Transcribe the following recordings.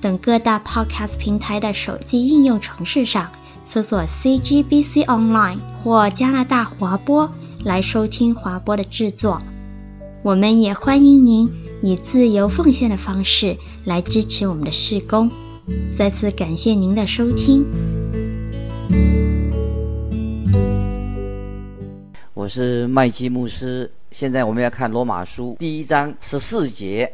等各大 Podcast 平台的手机应用程式上搜索 CGBC Online 或加拿大华播来收听华播的制作。我们也欢迎您以自由奉献的方式来支持我们的事工。再次感谢您的收听。我是麦基牧师。现在我们要看罗马书第一章十四节，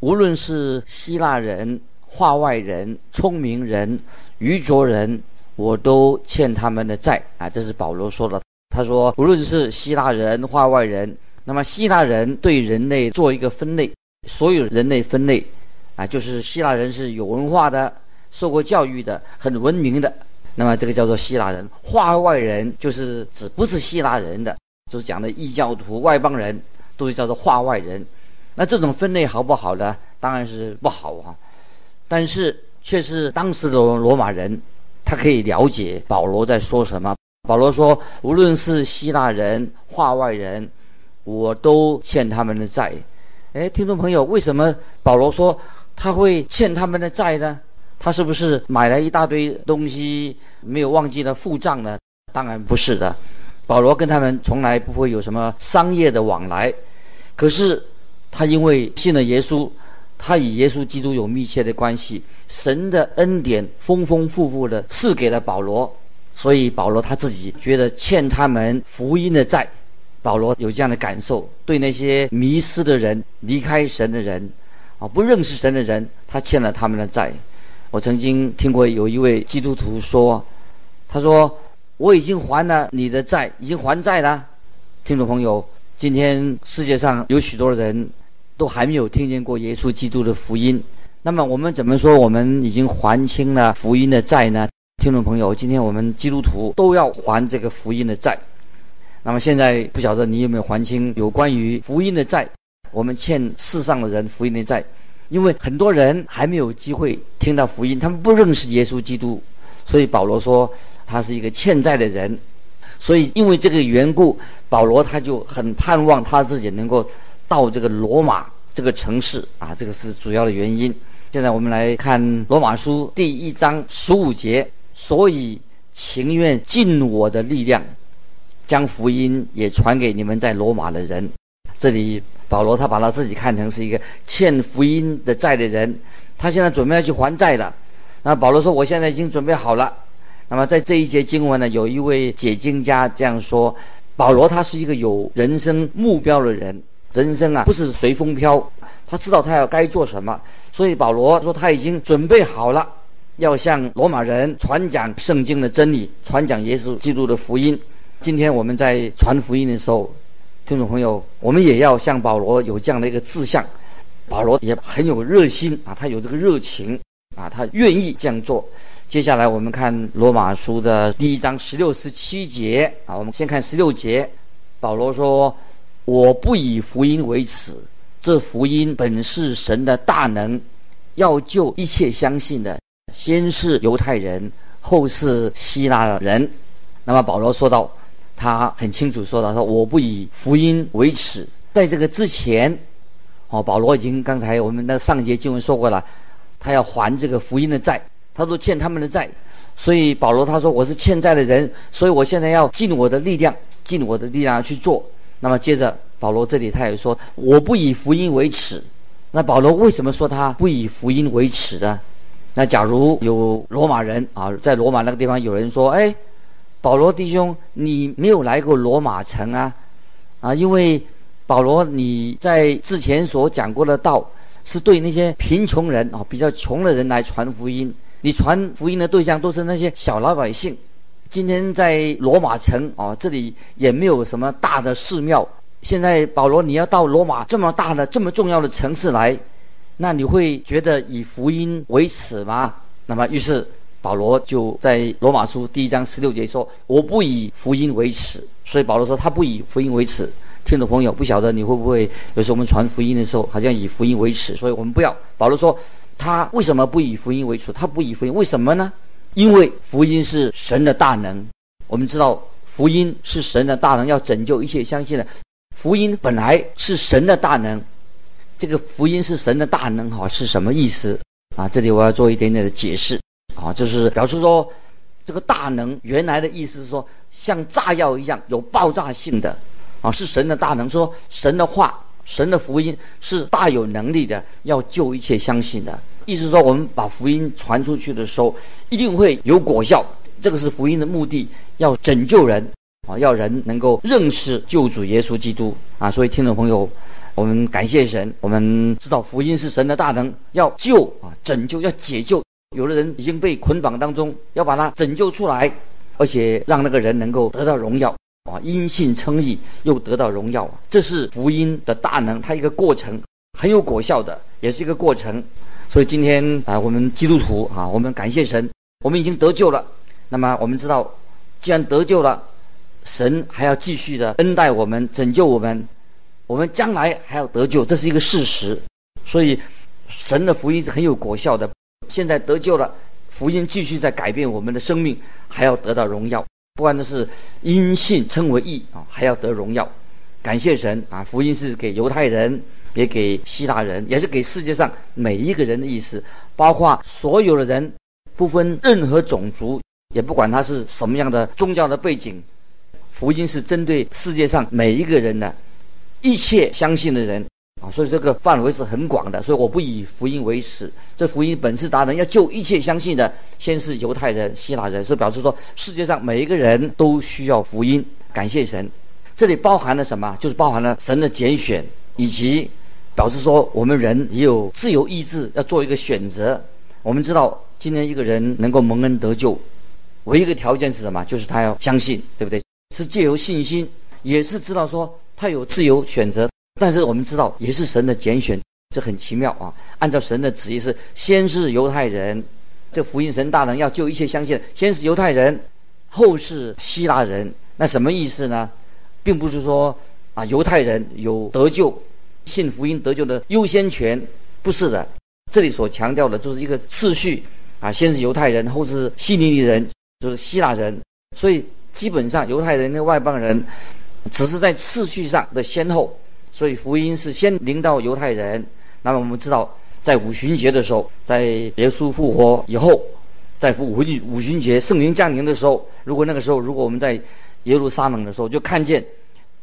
无论是希腊人、化外人、聪明人、愚拙人，我都欠他们的债啊！这是保罗说的。他说，无论是希腊人、化外人，那么希腊人对人类做一个分类，所有人类分类啊，就是希腊人是有文化的、受过教育的、很文明的，那么这个叫做希腊人；化外人就是指不是希腊人的。就是讲的异教徒、外邦人，都是叫做化外人。那这种分类好不好呢？当然是不好啊。但是却是当时的罗马人，他可以了解保罗在说什么。保罗说：“无论是希腊人、化外人，我都欠他们的债。”哎，听众朋友，为什么保罗说他会欠他们的债呢？他是不是买了一大堆东西没有忘记了付账呢？当然不是的。保罗跟他们从来不会有什么商业的往来，可是他因为信了耶稣，他与耶稣基督有密切的关系，神的恩典丰丰富富的赐给了保罗，所以保罗他自己觉得欠他们福音的债。保罗有这样的感受，对那些迷失的人、离开神的人，啊，不认识神的人，他欠了他们的债。我曾经听过有一位基督徒说，他说。我已经还了你的债，已经还债了。听众朋友，今天世界上有许多人都还没有听见过耶稣基督的福音。那么我们怎么说我们已经还清了福音的债呢？听众朋友，今天我们基督徒都要还这个福音的债。那么现在不晓得你有没有还清有关于福音的债？我们欠世上的人福音的债，因为很多人还没有机会听到福音，他们不认识耶稣基督，所以保罗说。他是一个欠债的人，所以因为这个缘故，保罗他就很盼望他自己能够到这个罗马这个城市啊，这个是主要的原因。现在我们来看罗马书第一章十五节，所以情愿尽我的力量，将福音也传给你们在罗马的人。这里保罗他把他自己看成是一个欠福音的债的人，他现在准备要去还债了。那保罗说：“我现在已经准备好了。”那么在这一节经文呢，有一位解经家这样说：保罗他是一个有人生目标的人，人生啊不是随风飘，他知道他要该做什么，所以保罗说他已经准备好了，要向罗马人传讲圣经的真理，传讲耶稣基督的福音。今天我们在传福音的时候，听众朋友，我们也要像保罗有这样的一个志向。保罗也很有热心啊，他有这个热情啊，他愿意这样做。接下来我们看罗马书的第一章十六、十七节啊，我们先看十六节。保罗说：“我不以福音为耻，这福音本是神的大能，要救一切相信的，先是犹太人，后是希腊人。”那么保罗说到，他很清楚说到说：“我不以福音为耻。”在这个之前，哦，保罗已经刚才我们的上节经文说过了，他要还这个福音的债。他说欠他们的债，所以保罗他说我是欠债的人，所以我现在要尽我的力量，尽我的力量去做。那么接着保罗这里他也说我不以福音为耻。那保罗为什么说他不以福音为耻呢？那假如有罗马人啊，在罗马那个地方有人说，哎，保罗弟兄你没有来过罗马城啊？啊，因为保罗你在之前所讲过的道是对那些贫穷人啊，比较穷的人来传福音。你传福音的对象都是那些小老百姓。今天在罗马城啊，这里也没有什么大的寺庙。现在保罗，你要到罗马这么大的、这么重要的城市来，那你会觉得以福音为耻吗？那么于是保罗就在罗马书第一章十六节说：“我不以福音为耻。”所以保罗说他不以福音为耻。听众朋友，不晓得你会不会有时候我们传福音的时候，好像以福音为耻，所以我们不要。保罗说他为什么不以福音为耻？他不以福音为什么呢？因为福音是神的大能。我们知道福音是神的大能，要拯救一切相信的。福音本来是神的大能。这个福音是神的大能，哈，是什么意思啊？这里我要做一点点的解释，啊，就是表示说，这个大能原来的意思是说，像炸药一样有爆炸性的，啊，是神的大能。说神的话，神的福音是大有能力的，要救一切相信的。意思是说，我们把福音传出去的时候，一定会有果效。这个是福音的目的，要拯救人，啊，要人能够认识救主耶稣基督，啊，所以听众朋友。我们感谢神，我们知道福音是神的大能，要救啊，拯救，要解救。有的人已经被捆绑当中，要把他拯救出来，而且让那个人能够得到荣耀啊，因信称义又得到荣耀。这是福音的大能，它一个过程很有果效的，也是一个过程。所以今天啊，我们基督徒啊，我们感谢神，我们已经得救了。那么我们知道，既然得救了，神还要继续的恩待我们，拯救我们。我们将来还要得救，这是一个事实。所以，神的福音是很有果效的。现在得救了，福音继续在改变我们的生命，还要得到荣耀。不管这是因信称为义啊，还要得荣耀。感谢神啊！福音是给犹太人，也给希腊人，也是给世界上每一个人的意思，包括所有的人，不分任何种族，也不管他是什么样的宗教的背景。福音是针对世界上每一个人的。一切相信的人啊，所以这个范围是很广的。所以我不以福音为耻。这福音本是达人，要救一切相信的，先是犹太人、希腊人，所以表示说世界上每一个人都需要福音。感谢神，这里包含了什么？就是包含了神的拣选，以及表示说我们人也有自由意志，要做一个选择。我们知道，今天一个人能够蒙恩得救，唯一一个条件是什么？就是他要相信，对不对？是借由信心，也是知道说。他有自由选择，但是我们知道也是神的拣选，这很奇妙啊！按照神的旨意是，先是犹太人，这福音神大能要救一切相信，先是犹太人，后是希腊人。那什么意思呢？并不是说啊犹太人有得救、信福音得救的优先权，不是的。这里所强调的就是一个次序啊，先是犹太人，后是希利尼人，就是希腊人。所以基本上犹太人跟外邦人。只是在次序上的先后，所以福音是先临到犹太人。那么我们知道，在五旬节的时候，在耶稣复活以后，在五五五旬节圣灵降临的时候，如果那个时候，如果我们在耶路撒冷的时候，就看见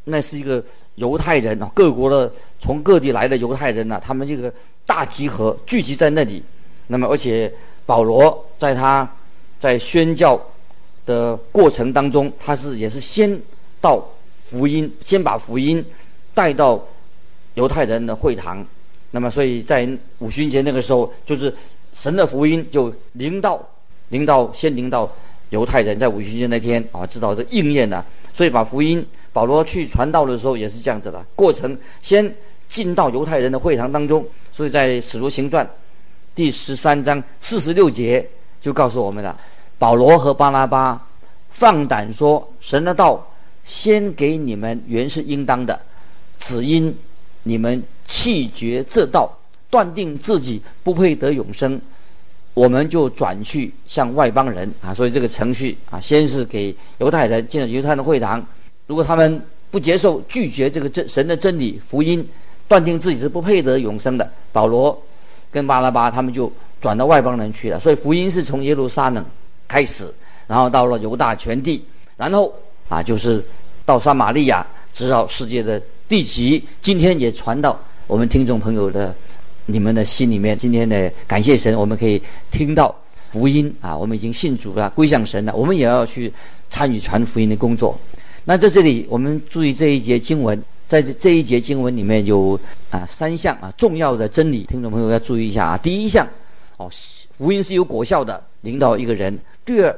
那是一个犹太人啊，各国的从各地来的犹太人呐、啊，他们这个大集合聚集在那里。那么而且保罗在他在宣教的过程当中，他是也是先到。福音先把福音带到犹太人的会堂，那么所以在五旬节那个时候，就是神的福音就临到，临到先临到犹太人，在五旬节那天啊，知道这应验了。所以把福音保罗去传道的时候也是这样子的，过程先进到犹太人的会堂当中。所以在使徒行传第十三章四十六节就告诉我们了，保罗和巴拉巴放胆说神的道。先给你们原是应当的，只因你们弃绝这道，断定自己不配得永生，我们就转去向外邦人啊。所以这个程序啊，先是给犹太人进了犹太人的会堂，如果他们不接受、拒绝这个真神的真理福音，断定自己是不配得永生的，保罗跟巴拉巴他们就转到外邦人去了。所以福音是从耶路撒冷开始，然后到了犹大全地，然后。啊，就是到撒玛利亚，直到世界的地极，今天也传到我们听众朋友的你们的心里面。今天呢，感谢神，我们可以听到福音啊，我们已经信主了，归向神了。我们也要去参与传福音的工作。那在这里，我们注意这一节经文，在这一节经文里面有啊三项啊重要的真理，听众朋友要注意一下啊。第一项，哦，福音是有果效的，领导一个人。第二。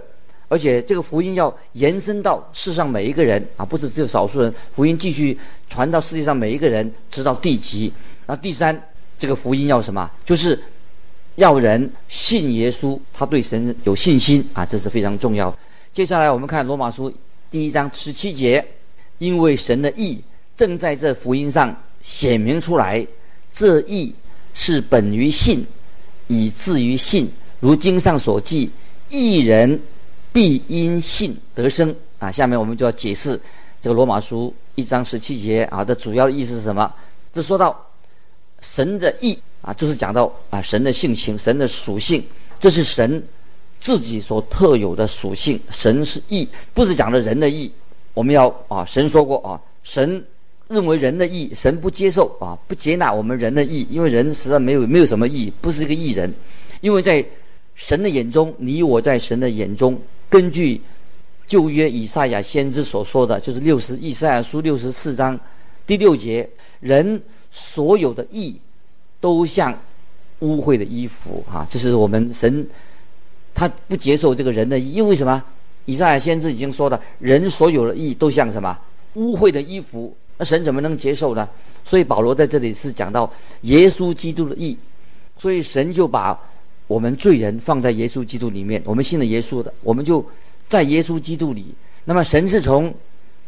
而且这个福音要延伸到世上每一个人啊，不是只有少数人。福音继续传到世界上每一个人，直到地极。那第三，这个福音要什么？就是要人信耶稣，他对神有信心啊，这是非常重要。接下来我们看罗马书第一章十七节，因为神的意正在这福音上显明出来，这意是本于信，以至于信。如经上所记，一人必因信得生啊。下面我们就要解释这个罗马书一章十七节啊的主要意思是什么？这说到神的意啊，就是讲到啊神的性情、神的属性，这是神自己所特有的属性。神是义，不是讲的人的义。我们要啊，神说过啊，神认为人的义，神不接受啊，不接纳我们人的义，因为人实在没有没有什么义，不是一个义人，因为在。神的眼中，你我在神的眼中，根据旧约以赛亚先知所说的，就是六十以赛亚书六十四章第六节，人所有的义都像污秽的衣服啊！这是我们神他不接受这个人的义，因为什么？以赛亚先知已经说了，人所有的义都像什么？污秽的衣服，那神怎么能接受呢？所以保罗在这里是讲到耶稣基督的义，所以神就把。我们罪人放在耶稣基督里面，我们信了耶稣的，我们就在耶稣基督里。那么神是从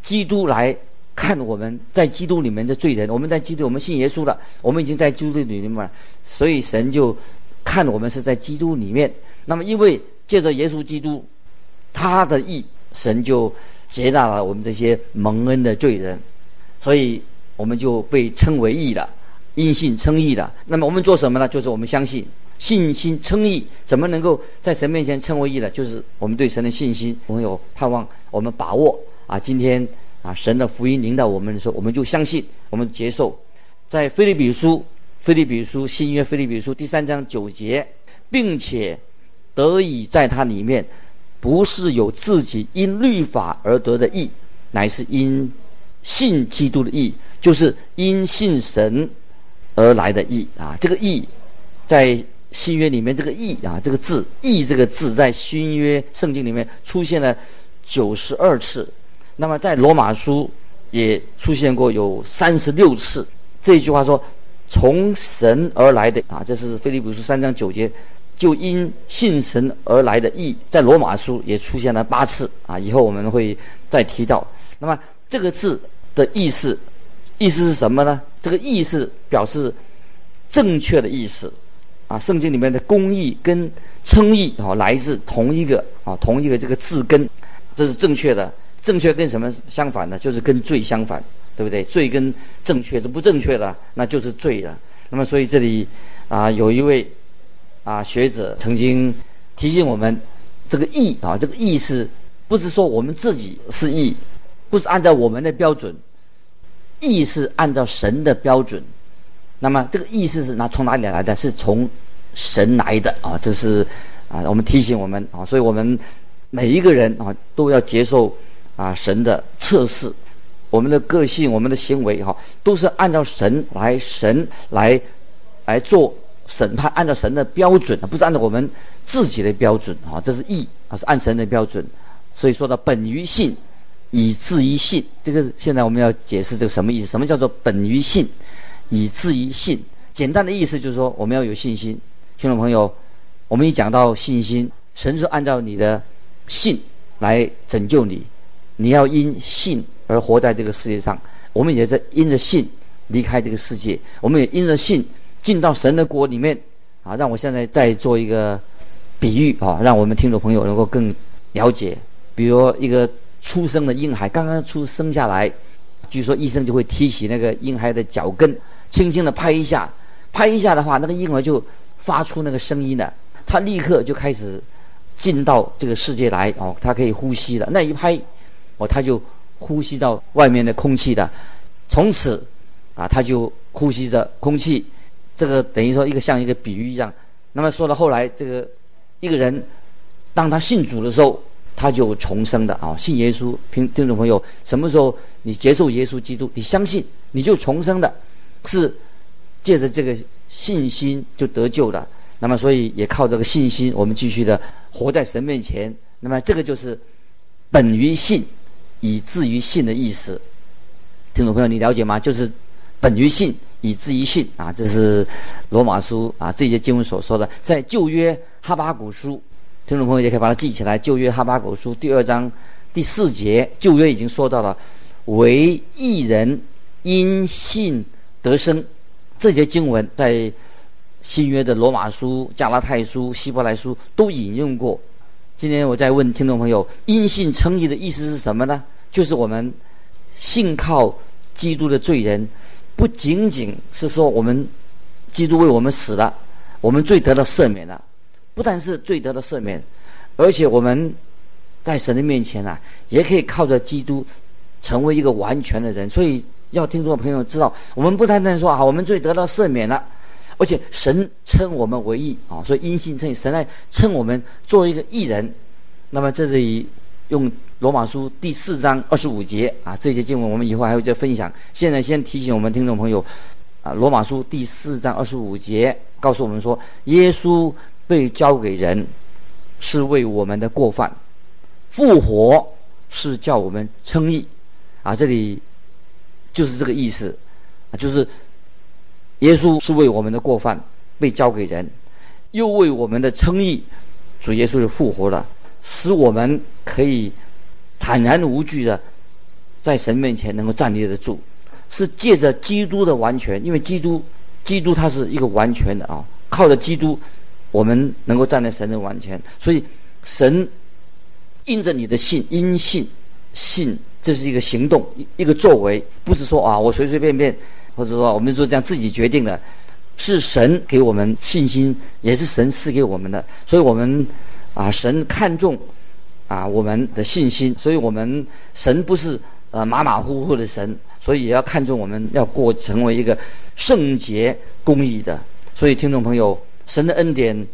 基督来看我们在基督里面的罪人，我们在基督，我们信耶稣的，我们已经在基督里面了，所以神就看我们是在基督里面。那么因为借着耶稣基督他的义，神就接纳了我们这些蒙恩的罪人，所以我们就被称为义了，因信称义了。那么我们做什么呢？就是我们相信。信心称义，怎么能够在神面前称为义呢？就是我们对神的信心，我们有盼望，我们把握啊。今天啊，神的福音领导我们的时候，我们就相信，我们接受。在腓立比书，腓立比书新约腓立比书第三章九节，并且得以在他里面，不是有自己因律法而得的义，乃是因信基督的义，就是因信神而来的义啊。这个义在。新约里面这个义啊，这个字义这个字在新约圣经里面出现了九十二次，那么在罗马书也出现过有三十六次。这句话说从神而来的啊，这是腓利比书三章九节，就因信神而来的义，在罗马书也出现了八次啊。以后我们会再提到。那么这个字的意思，意思是什么呢？这个义是表示正确的意思。啊，圣经里面的公义跟称义啊，来自同一个啊，同一个这个字根，这是正确的。正确跟什么相反呢？就是跟罪相反，对不对？罪跟正确是不正确的，那就是罪了。那么，所以这里啊，有一位啊学者曾经提醒我们，这个义啊，这个义是不是说我们自己是义，不是按照我们的标准，义是按照神的标准。那么这个义是哪从哪里来的？是从神来的啊！这是啊，我们提醒我们啊，所以我们每一个人啊都要接受啊神的测试，我们的个性、我们的行为哈，都是按照神来，神来来做审判，按照神的标准，不是按照我们自己的标准啊。这是义啊，是按神的标准。所以说到本于信，以至于信，这个现在我们要解释这个什么意思？什么叫做本于信？以至于信，简单的意思就是说，我们要有信心。听众朋友，我们一讲到信心，神是按照你的信来拯救你，你要因信而活在这个世界上。我们也在因着信离开这个世界，我们也因着信进到神的国里面。啊，让我现在再做一个比喻啊，让我们听众朋友能够更了解。比如一个出生的婴孩刚刚出生下来，据说医生就会提起那个婴孩的脚跟。轻轻地拍一下，拍一下的话，那个婴儿就发出那个声音了。他立刻就开始进到这个世界来哦，他可以呼吸了。那一拍，哦，他就呼吸到外面的空气的。从此啊，他就呼吸着空气。这个等于说一个像一个比喻一样。那么说到后来，这个一个人当他信主的时候，他就重生的啊。信耶稣，听听众朋友，什么时候你接受耶稣基督，你相信你就重生的。是借着这个信心就得救了，那么所以也靠这个信心，我们继续的活在神面前。那么这个就是本于信，以至于信的意思。听众朋友，你了解吗？就是本于信，以至于信啊，这是罗马书啊这些经文所说的。在旧约哈巴谷书，听众朋友也可以把它记起来。旧约哈巴谷书第二章第四节，旧约已经说到了，为一人因信得生。这些经文在新约的罗马书、加拉太书、希伯来书都引用过。今天我再问听众朋友，因信称义的意思是什么呢？就是我们信靠基督的罪人。不仅仅是说我们基督为我们死了，我们罪得到赦免了，不但是罪得到赦免，而且我们在神的面前啊，也可以靠着基督成为一个完全的人。所以要听众朋友知道，我们不单单说啊，我们罪得到赦免了，而且神称我们为义啊，所以因信称义，神来称我们作为一个义人。那么这里用。罗马书第四章二十五节啊，这些经文我们以后还会再分享。现在先提醒我们听众朋友，啊，罗马书第四章二十五节告诉我们说，耶稣被交给人，是为我们的过犯；复活是叫我们称义。啊，这里就是这个意思，啊，就是耶稣是为我们的过犯被交给人，又为我们的称义，主耶稣就复活了，使我们可以。坦然无惧的，在神面前能够站立得住，是借着基督的完全，因为基督，基督他是一个完全的啊，靠着基督，我们能够站在神的完全，所以神印着你的信，因信信，这是一个行动，一一个作为，不是说啊，我随随便便，或者说我们说这样自己决定的，是神给我们信心，也是神赐给我们的，所以我们啊，神看重。啊，我们的信心，所以我们神不是呃马马虎虎的神，所以也要看重我们要过成为一个圣洁公义的。所以听众朋友，神的恩典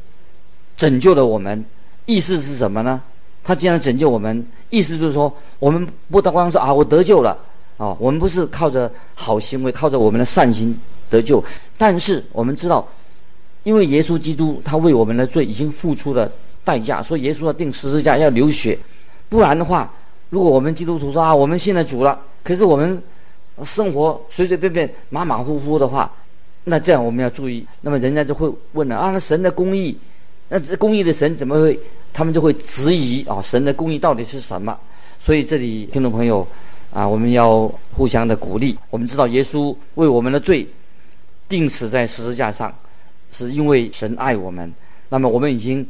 拯救了我们，意思是什么呢？他既然拯救我们，意思就是说，我们不单光是啊我得救了啊，我们不是靠着好行为，靠着我们的善行得救，但是我们知道，因为耶稣基督他为我们的罪已经付出了。代价，说耶稣要钉十字架，要流血，不然的话，如果我们基督徒说啊，我们信了主了，可是我们生活随随便便、马马虎虎的话，那这样我们要注意，那么人家就会问了啊，那神的公义，那这公义的神怎么会？他们就会质疑啊，神的公义到底是什么？所以这里听众朋友啊，我们要互相的鼓励。我们知道耶稣为我们的罪钉死在十字架上，是因为神爱我们。那么我们已经。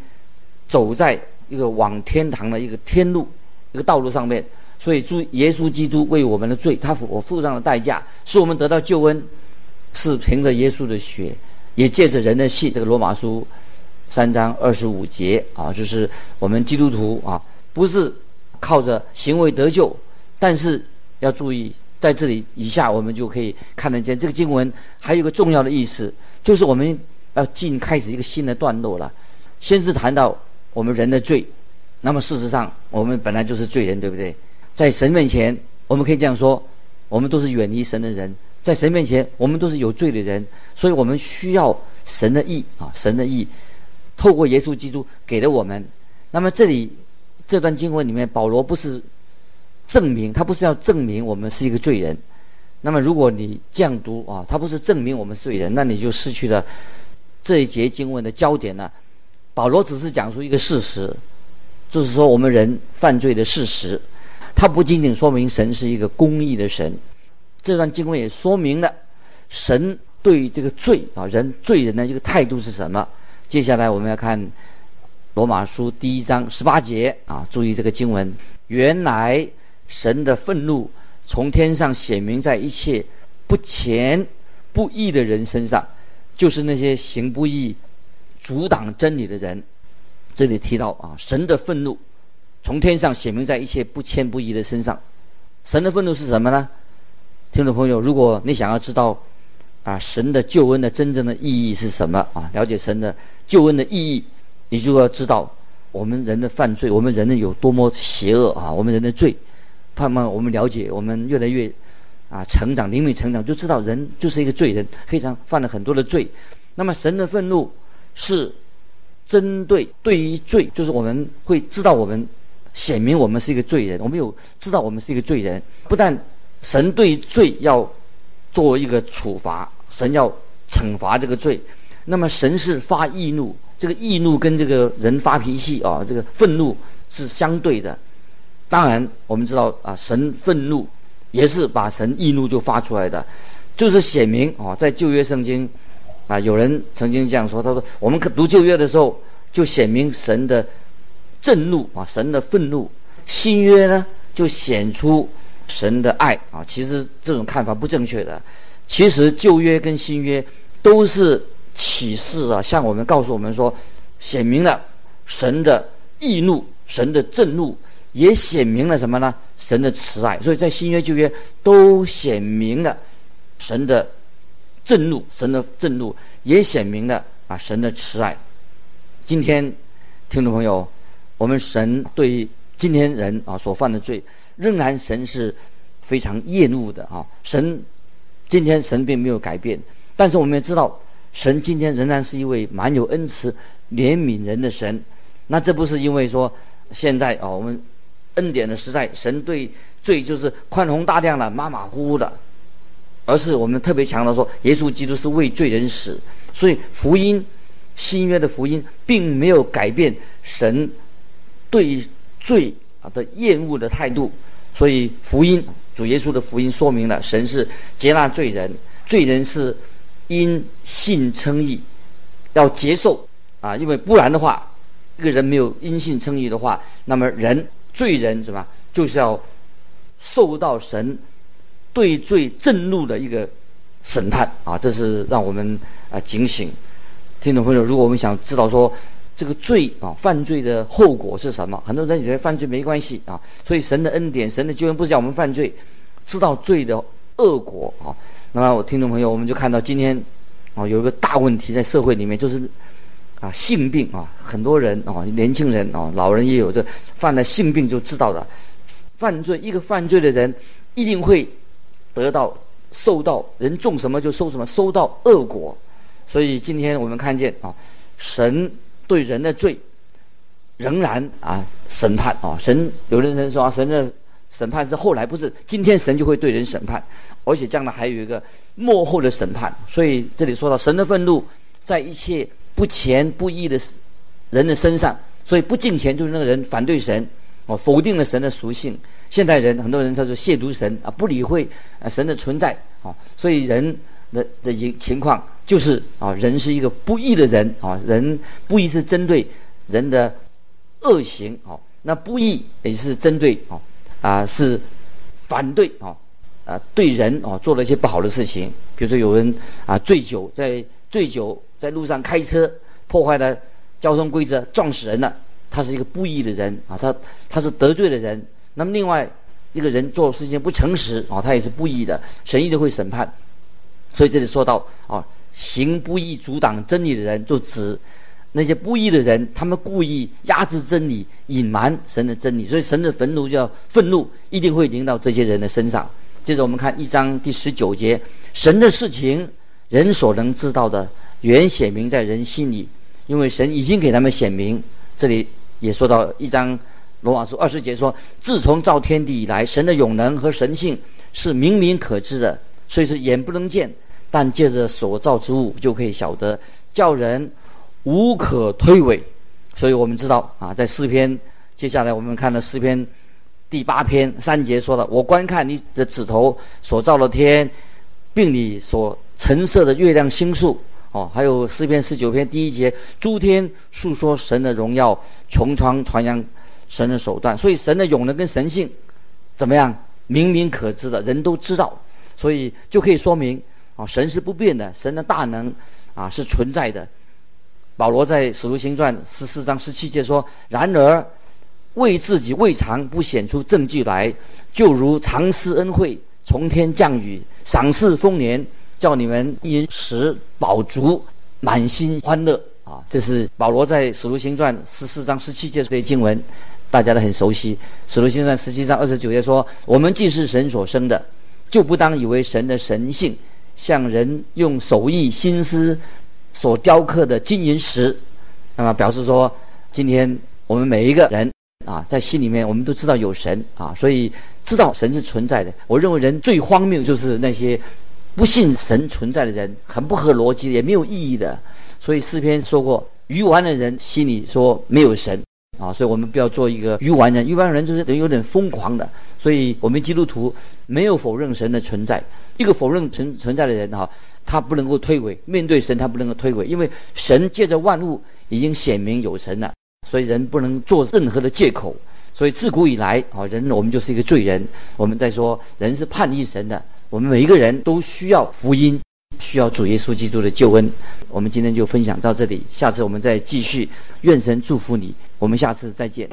走在一个往天堂的一个天路，一个道路上面，所以主耶稣基督为我们的罪，他付我付上了代价，使我们得到救恩，是凭着耶稣的血，也借着人的信。这个罗马书三章二十五节啊，就是我们基督徒啊，不是靠着行为得救，但是要注意，在这里以下我们就可以看得见这个经文还有一个重要的意思，就是我们要进开始一个新的段落了，先是谈到。我们人的罪，那么事实上，我们本来就是罪人，对不对？在神面前，我们可以这样说：我们都是远离神的人，在神面前，我们都是有罪的人，所以我们需要神的义啊！神的义，透过耶稣基督给了我们。那么这里这段经文里面，保罗不是证明，他不是要证明我们是一个罪人。那么如果你这样读啊，他不是证明我们是罪人，那你就失去了这一节经文的焦点了。保罗只是讲述一个事实，就是说我们人犯罪的事实。他不仅仅说明神是一个公义的神，这段经文也说明了神对这个罪啊人罪人的一个态度是什么。接下来我们要看罗马书第一章十八节啊，注意这个经文：原来神的愤怒从天上显明在一切不虔不义的人身上，就是那些行不义。阻挡真理的人，这里提到啊，神的愤怒从天上显明在一切不虔不义的身上。神的愤怒是什么呢？听众朋友，如果你想要知道啊，神的救恩的真正的意义是什么啊，了解神的救恩的意义，你就要知道我们人的犯罪，我们人的有多么邪恶啊，我们人的罪。盼望我们了解，我们越来越啊成长，灵敏成长，就知道人就是一个罪人，非常犯了很多的罪。那么神的愤怒。是针对对于罪，就是我们会知道我们显明我们是一个罪人，我们有知道我们是一个罪人。不但神对罪要做一个处罚神要惩罚这个罪。那么神是发义怒，这个义怒跟这个人发脾气啊，这个愤怒是相对的。当然，我们知道啊，神愤怒也是把神义怒就发出来的，就是显明啊，在旧约圣经啊，有人曾经这样说，他说我们读旧约的时候就显明神的震怒啊，神的愤怒；新约呢就显出神的爱啊。其实这种看法不正确的，其实旧约跟新约都是。启示啊，向我们告诉我们说，显明了神的义怒，神的震怒，也显明了什么呢？神的慈爱。所以在新约旧约都显明了神的震怒，神的震怒也显明了啊神的慈爱。今天听众朋友，我们神对今天人啊所犯的罪，仍然神是非常厌恶的啊。神今天神并没有改变，但是我们也知道。神今天仍然是一位满有恩慈、怜悯人的神。那这不是因为说现在啊、我们恩典的时代，神对罪就是宽宏大量的、马马虎虎的，而是我们特别强调说，耶稣基督是为罪人死。所以福音新约的福音并没有改变神对罪啊的厌恶的态度。所以福音主耶稣的福音说明了，神是接纳罪人，罪人是。因信称义，要接受啊，因为不然的话，一个人没有因信称义的话，那么人罪人什么，就是要受到神对罪震怒的一个审判啊！这是让我们啊警醒，听众朋友，如果我们想知道说这个罪啊犯罪的后果是什么，很多人觉得犯罪没关系啊，所以神的恩典、神的救恩不是叫我们犯罪，知道罪的恶果啊。那么，我听众朋友，我们就看到今天，啊，有一个大问题在社会里面，就是啊，性病啊，很多人啊，年轻人啊，老人也有这犯了性病就知道了，犯罪一个犯罪的人一定会得到受到人种什么就收什么，收到恶果。所以今天我们看见啊，神对人的罪仍然啊审判啊，神有的人说啊，神的。审判是后来，不是今天神就会对人审判，而且将来还有一个幕后的审判。所以这里说到神的愤怒在一切不虔不义的人的身上，所以不敬虔就是那个人反对神，哦，否定了神的属性。现代人很多人他说亵渎神啊，不理会啊神的存在啊，所以人的的一情况就是啊，人是一个不义的人啊，人不义是针对人的恶行啊，那不义也是针对啊。啊，是反对啊，啊，对人啊做了一些不好的事情，比如说有人啊醉酒，在醉酒在路上开车，破坏了交通规则，撞死人了，他是一个不义的人啊，他他是得罪的人。那么另外一个人做事情不诚实啊，他也是不义的，神一定会审判。所以这里说到啊，行不义阻挡真理的人，就指。那些不义的人，他们故意压制真理，隐瞒神的真理，所以神的愤怒叫愤怒，一定会临到这些人的身上。接着我们看一章第十九节，神的事情，人所能知道的，原显明在人心里，因为神已经给他们显明。这里也说到一章罗马书二十节说，自从造天地以来，神的永能和神性是明明可知的，所以是眼不能见，但借着所造之物就可以晓得，叫人。无可推诿，所以我们知道啊，在诗篇，接下来我们看了诗篇第八篇三节说的：“我观看你的指头所造的天，并你所陈设的月亮星宿。”哦，还有诗篇十九篇第一节：“诸天述说神的荣耀，穹苍传扬神的手段。”所以神的永能跟神性怎么样？明明可知的，人都知道，所以就可以说明啊，神是不变的，神的大能啊是存在的。保罗在《使徒行传》十四章十七节说：“然而为自己未尝不显出证据来，就如常施恩惠，从天降雨，赏赐丰年，叫你们饮食饱足，满心欢乐。”啊，这是保罗在《使徒行传》十四章十七节这些经文，大家都很熟悉。《使徒行传》十七章二十九节说：“我们既是神所生的，就不当以为神的神性像人用手艺心思。”所雕刻的金银石，那么表示说，今天我们每一个人啊，在心里面我们都知道有神啊，所以知道神是存在的。我认为人最荒谬就是那些不信神存在的人，很不合逻辑，也没有意义的。所以诗篇说过，愚顽的人心里说没有神啊，所以我们不要做一个愚顽人。愚顽人就是人有点疯狂的。所以我们基督徒没有否认神的存在。一个否认存存在的人哈，他不能够推诿，面对神他不能够推诿，因为神借着万物已经显明有神了，所以人不能做任何的借口。所以自古以来啊，人我们就是一个罪人。我们在说人是叛逆神的，我们每一个人都需要福音。需要主耶稣基督的救恩。我们今天就分享到这里，下次我们再继续。愿神祝福你，我们下次再见。